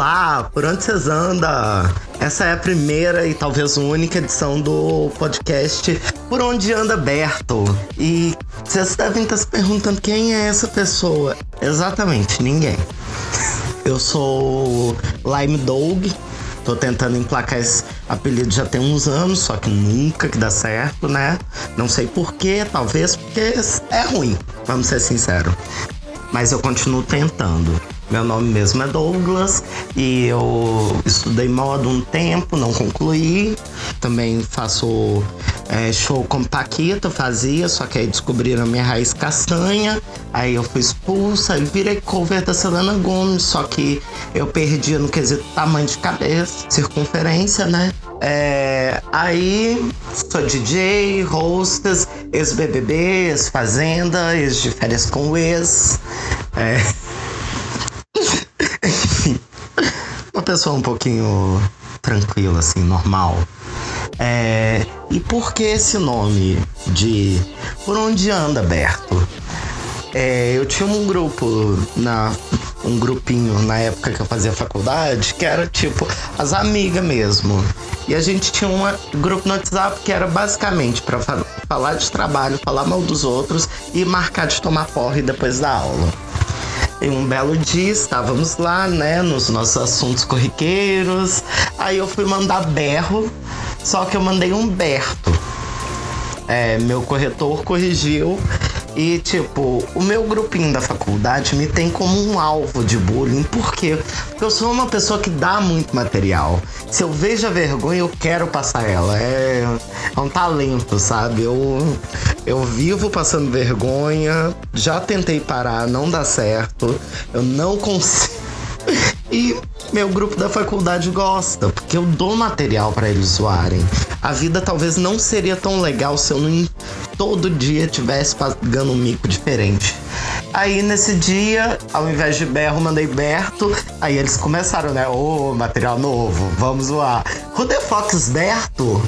Olá, por onde vocês andam? Essa é a primeira e talvez única edição do podcast Por Onde Anda Berto. E vocês devem estar se perguntando quem é essa pessoa. Exatamente, ninguém. Eu sou Lime Dog. Tô tentando emplacar esse apelido já tem uns anos, só que nunca que dá certo, né? Não sei porquê, talvez porque é ruim, vamos ser sinceros. Mas eu continuo tentando. Meu nome mesmo é Douglas e eu estudei moda um tempo, não concluí. Também faço é, show como Paquita, fazia, só que aí descobriram a minha raiz castanha. Aí eu fui expulsa e virei cover da Selena Gomes, só que eu perdi no quesito tamanho de cabeça, circunferência, né? É, aí sou DJ, hostess, ex-BBB, ex-fazenda, ex de férias com ex. É. uma pessoa um pouquinho tranquila, assim, normal. É, e por que esse nome de Por Onde Anda Berto? É, eu tinha um grupo na um grupinho na época que eu fazia faculdade que era tipo as amigas mesmo. E a gente tinha um grupo no WhatsApp que era basicamente para falar de trabalho, falar mal dos outros e marcar de tomar porre depois da aula. E um belo dia estávamos lá, né, nos nossos assuntos corriqueiros. Aí eu fui mandar berro, só que eu mandei um Berto. É, meu corretor corrigiu e, tipo, o meu grupinho da faculdade me tem como um alvo de bullying. Por quê? Porque eu sou uma pessoa que dá muito material. Se eu vejo a vergonha, eu quero passar ela. É, é um talento, sabe? Eu, eu vivo passando vergonha. Já tentei parar, não dá certo. Eu não consigo. E meu grupo da faculdade gosta, porque eu dou material para eles zoarem. A vida talvez não seria tão legal se eu não todo dia tivesse pagando um mico diferente. Aí nesse dia, ao invés de berro, mandei Berto. Aí eles começaram, né? Ô, oh, material novo, vamos zoar. Who the fuck's Berto?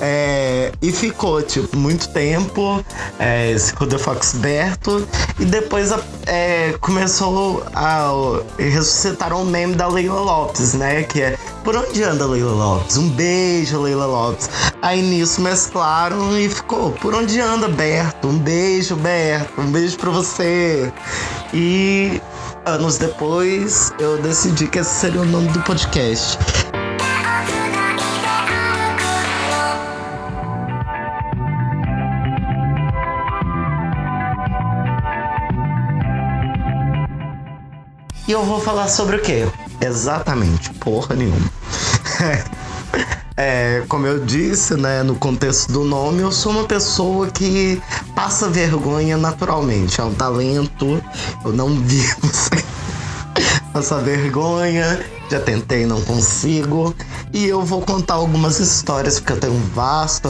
É, e ficou, tipo, muito tempo é, Who the Fox Berto. E depois é, começou a ressuscitar um meme da Leila Lopes, né? Que é Por onde anda Leila Lopes? Um beijo, Leila Lopes. Aí nisso mesclaram e ficou Por onde anda Berto? Um beijo, Berto. Um beijo pra você. E anos depois eu decidi que esse seria o nome do podcast. E eu vou falar sobre o quê? Exatamente, porra nenhuma. É, como eu disse, né, no contexto do nome, eu sou uma pessoa que passa vergonha naturalmente. É um talento, eu não vivo sem passar vergonha. Já tentei, não consigo. E eu vou contar algumas histórias, porque eu tenho um vasto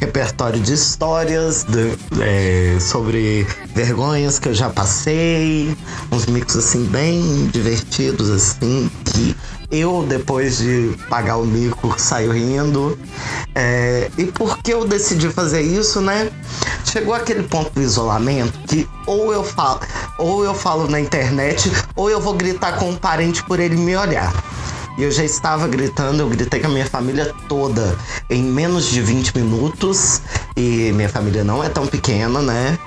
repertório de histórias de, é, sobre vergonhas que eu já passei, uns micos assim bem divertidos, assim, que eu, depois de pagar o mico, saio rindo. É, e por que eu decidi fazer isso, né? Chegou aquele ponto do isolamento que ou eu falo, ou eu falo na internet, ou eu vou gritar com um parente por ele me olhar. E eu já estava gritando, eu gritei com a minha família toda em menos de 20 minutos. E minha família não é tão pequena, né?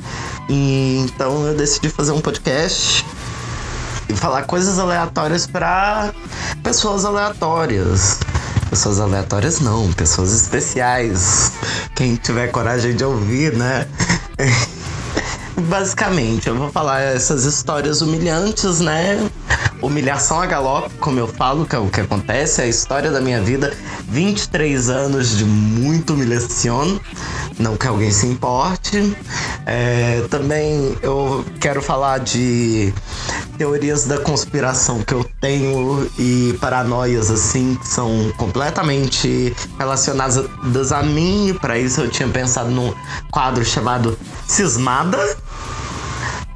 E então eu decidi fazer um podcast e falar coisas aleatórias para pessoas aleatórias. Pessoas aleatórias não, pessoas especiais. Quem tiver coragem de ouvir, né? Basicamente, eu vou falar essas histórias humilhantes, né? Humilhação a galope, como eu falo, que é o que acontece, é a história da minha vida. 23 anos de muito humilhação, não que alguém se importe. É, também eu quero falar de teorias da conspiração que eu tenho e paranoias assim que são completamente relacionadas a mim. Para isso eu tinha pensado num quadro chamado Cismada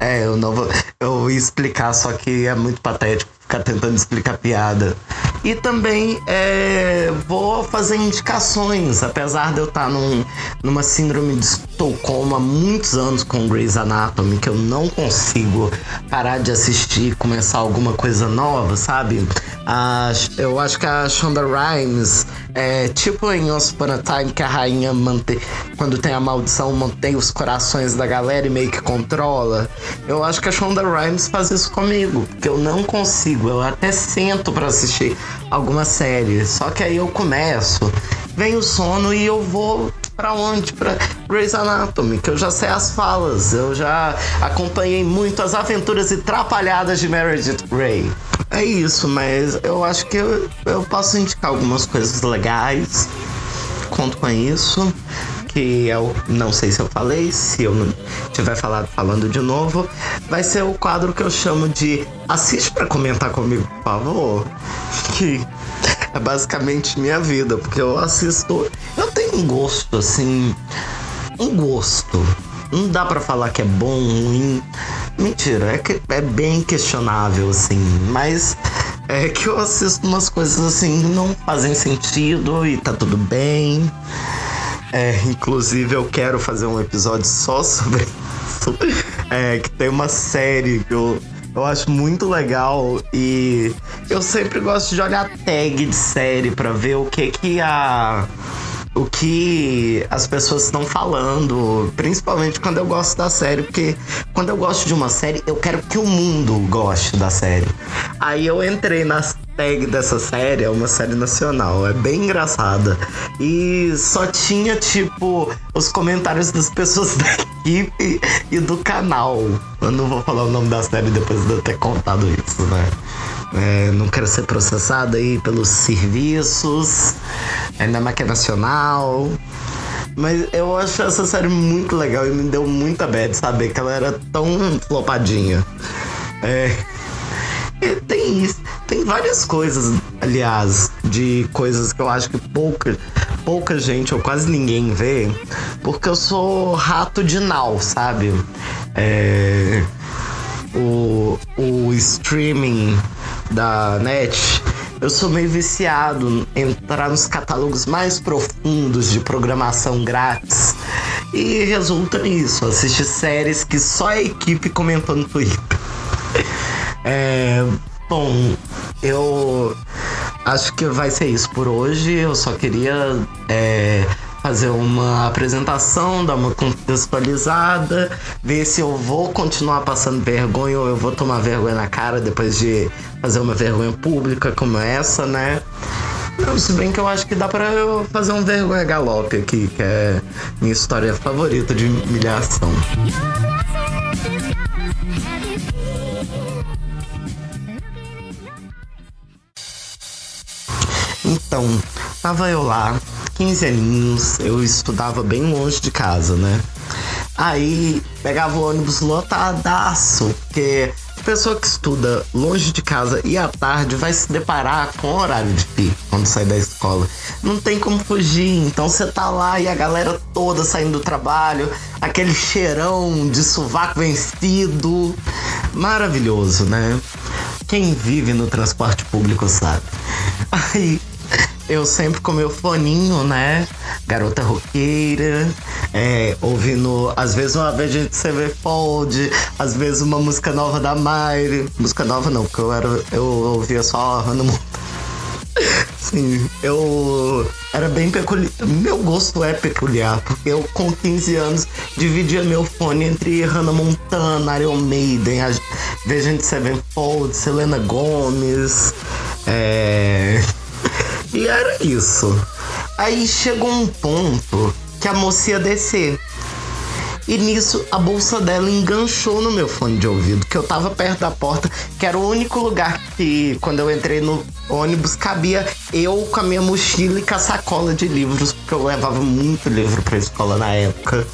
é, eu não vou. Eu ia explicar, só que é muito patético ficar tentando explicar piada. E também é, vou fazer indicações, apesar de eu estar num, numa síndrome de Estocolmo há muitos anos com Grey's Anatomy, que eu não consigo parar de assistir, começar alguma coisa nova, sabe? A, eu acho que a Shonda Rhimes, é, tipo em Once Upon a Time, que a rainha mantém, quando tem a maldição, mantém os corações da galera e meio que controla. Eu acho que a Shonda Rhimes faz isso comigo, porque eu não consigo. Eu até sento para assistir alguma série, só que aí eu começo, vem o sono e eu vou para onde? Para Grey's Anatomy, que eu já sei as falas, eu já acompanhei muito as aventuras e trapalhadas de Meredith Grey. É isso, mas eu acho que eu, eu posso indicar algumas coisas legais. Conto com isso. Que eu não sei se eu falei, se eu não tiver falado falando de novo, vai ser o quadro que eu chamo de Assiste para comentar comigo, por favor. Que é basicamente minha vida, porque eu assisto. Eu tenho um gosto, assim. Um gosto. Não dá para falar que é bom, ruim. Mentira, é, que, é bem questionável, assim. Mas é que eu assisto umas coisas assim que não fazem sentido e tá tudo bem. É, inclusive eu quero fazer um episódio só sobre isso. É, que tem uma série que eu eu acho muito legal e eu sempre gosto de olhar tag de série para ver o que que a o que as pessoas estão falando, principalmente quando eu gosto da série, porque quando eu gosto de uma série, eu quero que o mundo goste da série. Aí eu entrei nas tag dessa série, é uma série nacional, é bem engraçada. E só tinha, tipo, os comentários das pessoas da equipe e do canal. Eu não vou falar o nome da série depois de eu ter contado isso, né? É, não quero ser processado aí pelos serviços, ainda mais que é nacional. Mas eu acho essa série muito legal e me deu muita bad saber que ela era tão flopadinha. É. Tem isso. Tem várias coisas, aliás, de coisas que eu acho que pouca, pouca gente ou quase ninguém vê, porque eu sou rato de nau, sabe? É, o, o streaming da net, eu sou meio viciado em entrar nos catálogos mais profundos de programação grátis. E resulta nisso, assistir séries que só a equipe comentou no Twitter. É, bom, eu acho que vai ser isso por hoje. Eu só queria é, fazer uma apresentação, dar uma contextualizada, ver se eu vou continuar passando vergonha ou eu vou tomar vergonha na cara depois de fazer uma vergonha pública como essa, né? Não, se bem que eu acho que dá pra eu fazer um vergonha galope aqui, que é minha história favorita de humilhação. Então, tava eu lá 15 aninhos, eu estudava bem longe de casa, né? Aí pegava o ônibus lotadaço, porque a pessoa que estuda longe de casa e à tarde vai se deparar com o horário de pico quando sai da escola. Não tem como fugir, então você tá lá e a galera toda saindo do trabalho, aquele cheirão de sovaco vencido. Maravilhoso, né? Quem vive no transporte público sabe. Aí eu sempre com meu foninho, né? Garota roqueira, é, ouvindo, às vezes uma vez a gente CV Fold, às vezes uma música nova da Mayre. Música nova não, porque eu, era, eu ouvia só Hannah Montana. Sim, eu era bem peculiar. Meu gosto é peculiar, porque eu com 15 anos dividia meu fone entre Hannah Montana, Iron Maiden, a Vegente Sevenfold, Selena Gomes, é. E era isso. Aí chegou um ponto que a moça ia descer. E nisso a bolsa dela enganchou no meu fone de ouvido, que eu tava perto da porta, que era o único lugar que, quando eu entrei no ônibus, cabia eu com a minha mochila e com a sacola de livros, porque eu levava muito livro pra escola na época.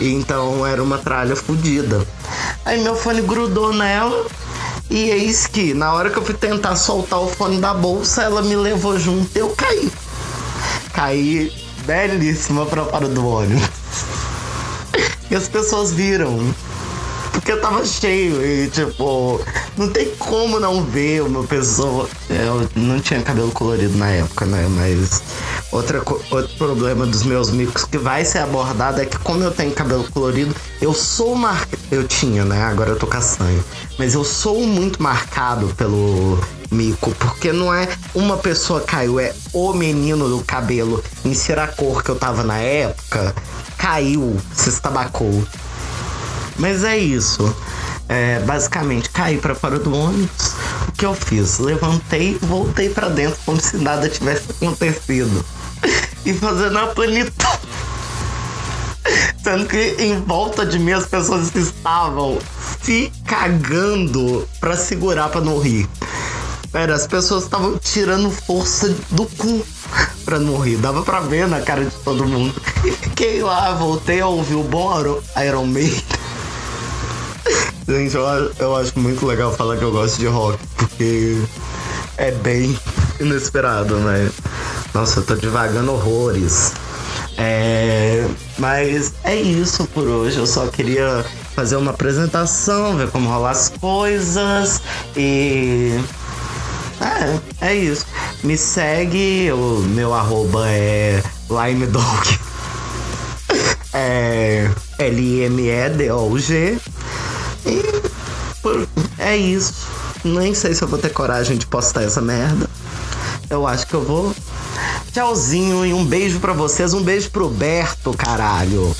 Então era uma tralha fodida. Aí meu fone grudou nela, e eis que, na hora que eu fui tentar soltar o fone da bolsa, ela me levou junto e eu caí. Caí belíssima pra fora do ônibus. E as pessoas viram. Porque tava cheio e, tipo, não tem como não ver uma pessoa. Eu não tinha cabelo colorido na época, né? Mas outra, outro problema dos meus micos que vai ser abordado é que, como eu tenho cabelo colorido, eu sou marcado. Eu tinha, né? Agora eu tô castanho. Mas eu sou muito marcado pelo mico, porque não é uma pessoa caiu, é o menino do cabelo em ser a cor que eu tava na época, caiu, se estabacou. Mas é isso. É, basicamente, caí para fora do ônibus. O que eu fiz? Levantei voltei para dentro como se nada tivesse acontecido. E fazendo a plenitude. Sendo que em volta de mim as pessoas estavam se cagando para segurar para não rir. Pera, as pessoas estavam tirando força do cu pra não rir. Dava pra ver na cara de todo mundo. E fiquei lá, voltei a ouvir o bom Iron Maiden. Gente, eu, eu acho muito legal falar que eu gosto de rock, porque é bem inesperado, né? Nossa, eu tô devagando horrores. É, mas é isso por hoje. Eu só queria fazer uma apresentação, ver como rolar as coisas e é, é isso. Me segue, o meu arroba é limedog. é L-I-M-E-D-O-G. E é isso. Nem sei se eu vou ter coragem de postar essa merda. Eu acho que eu vou. Tchauzinho e um beijo para vocês. Um beijo pro Berto, caralho.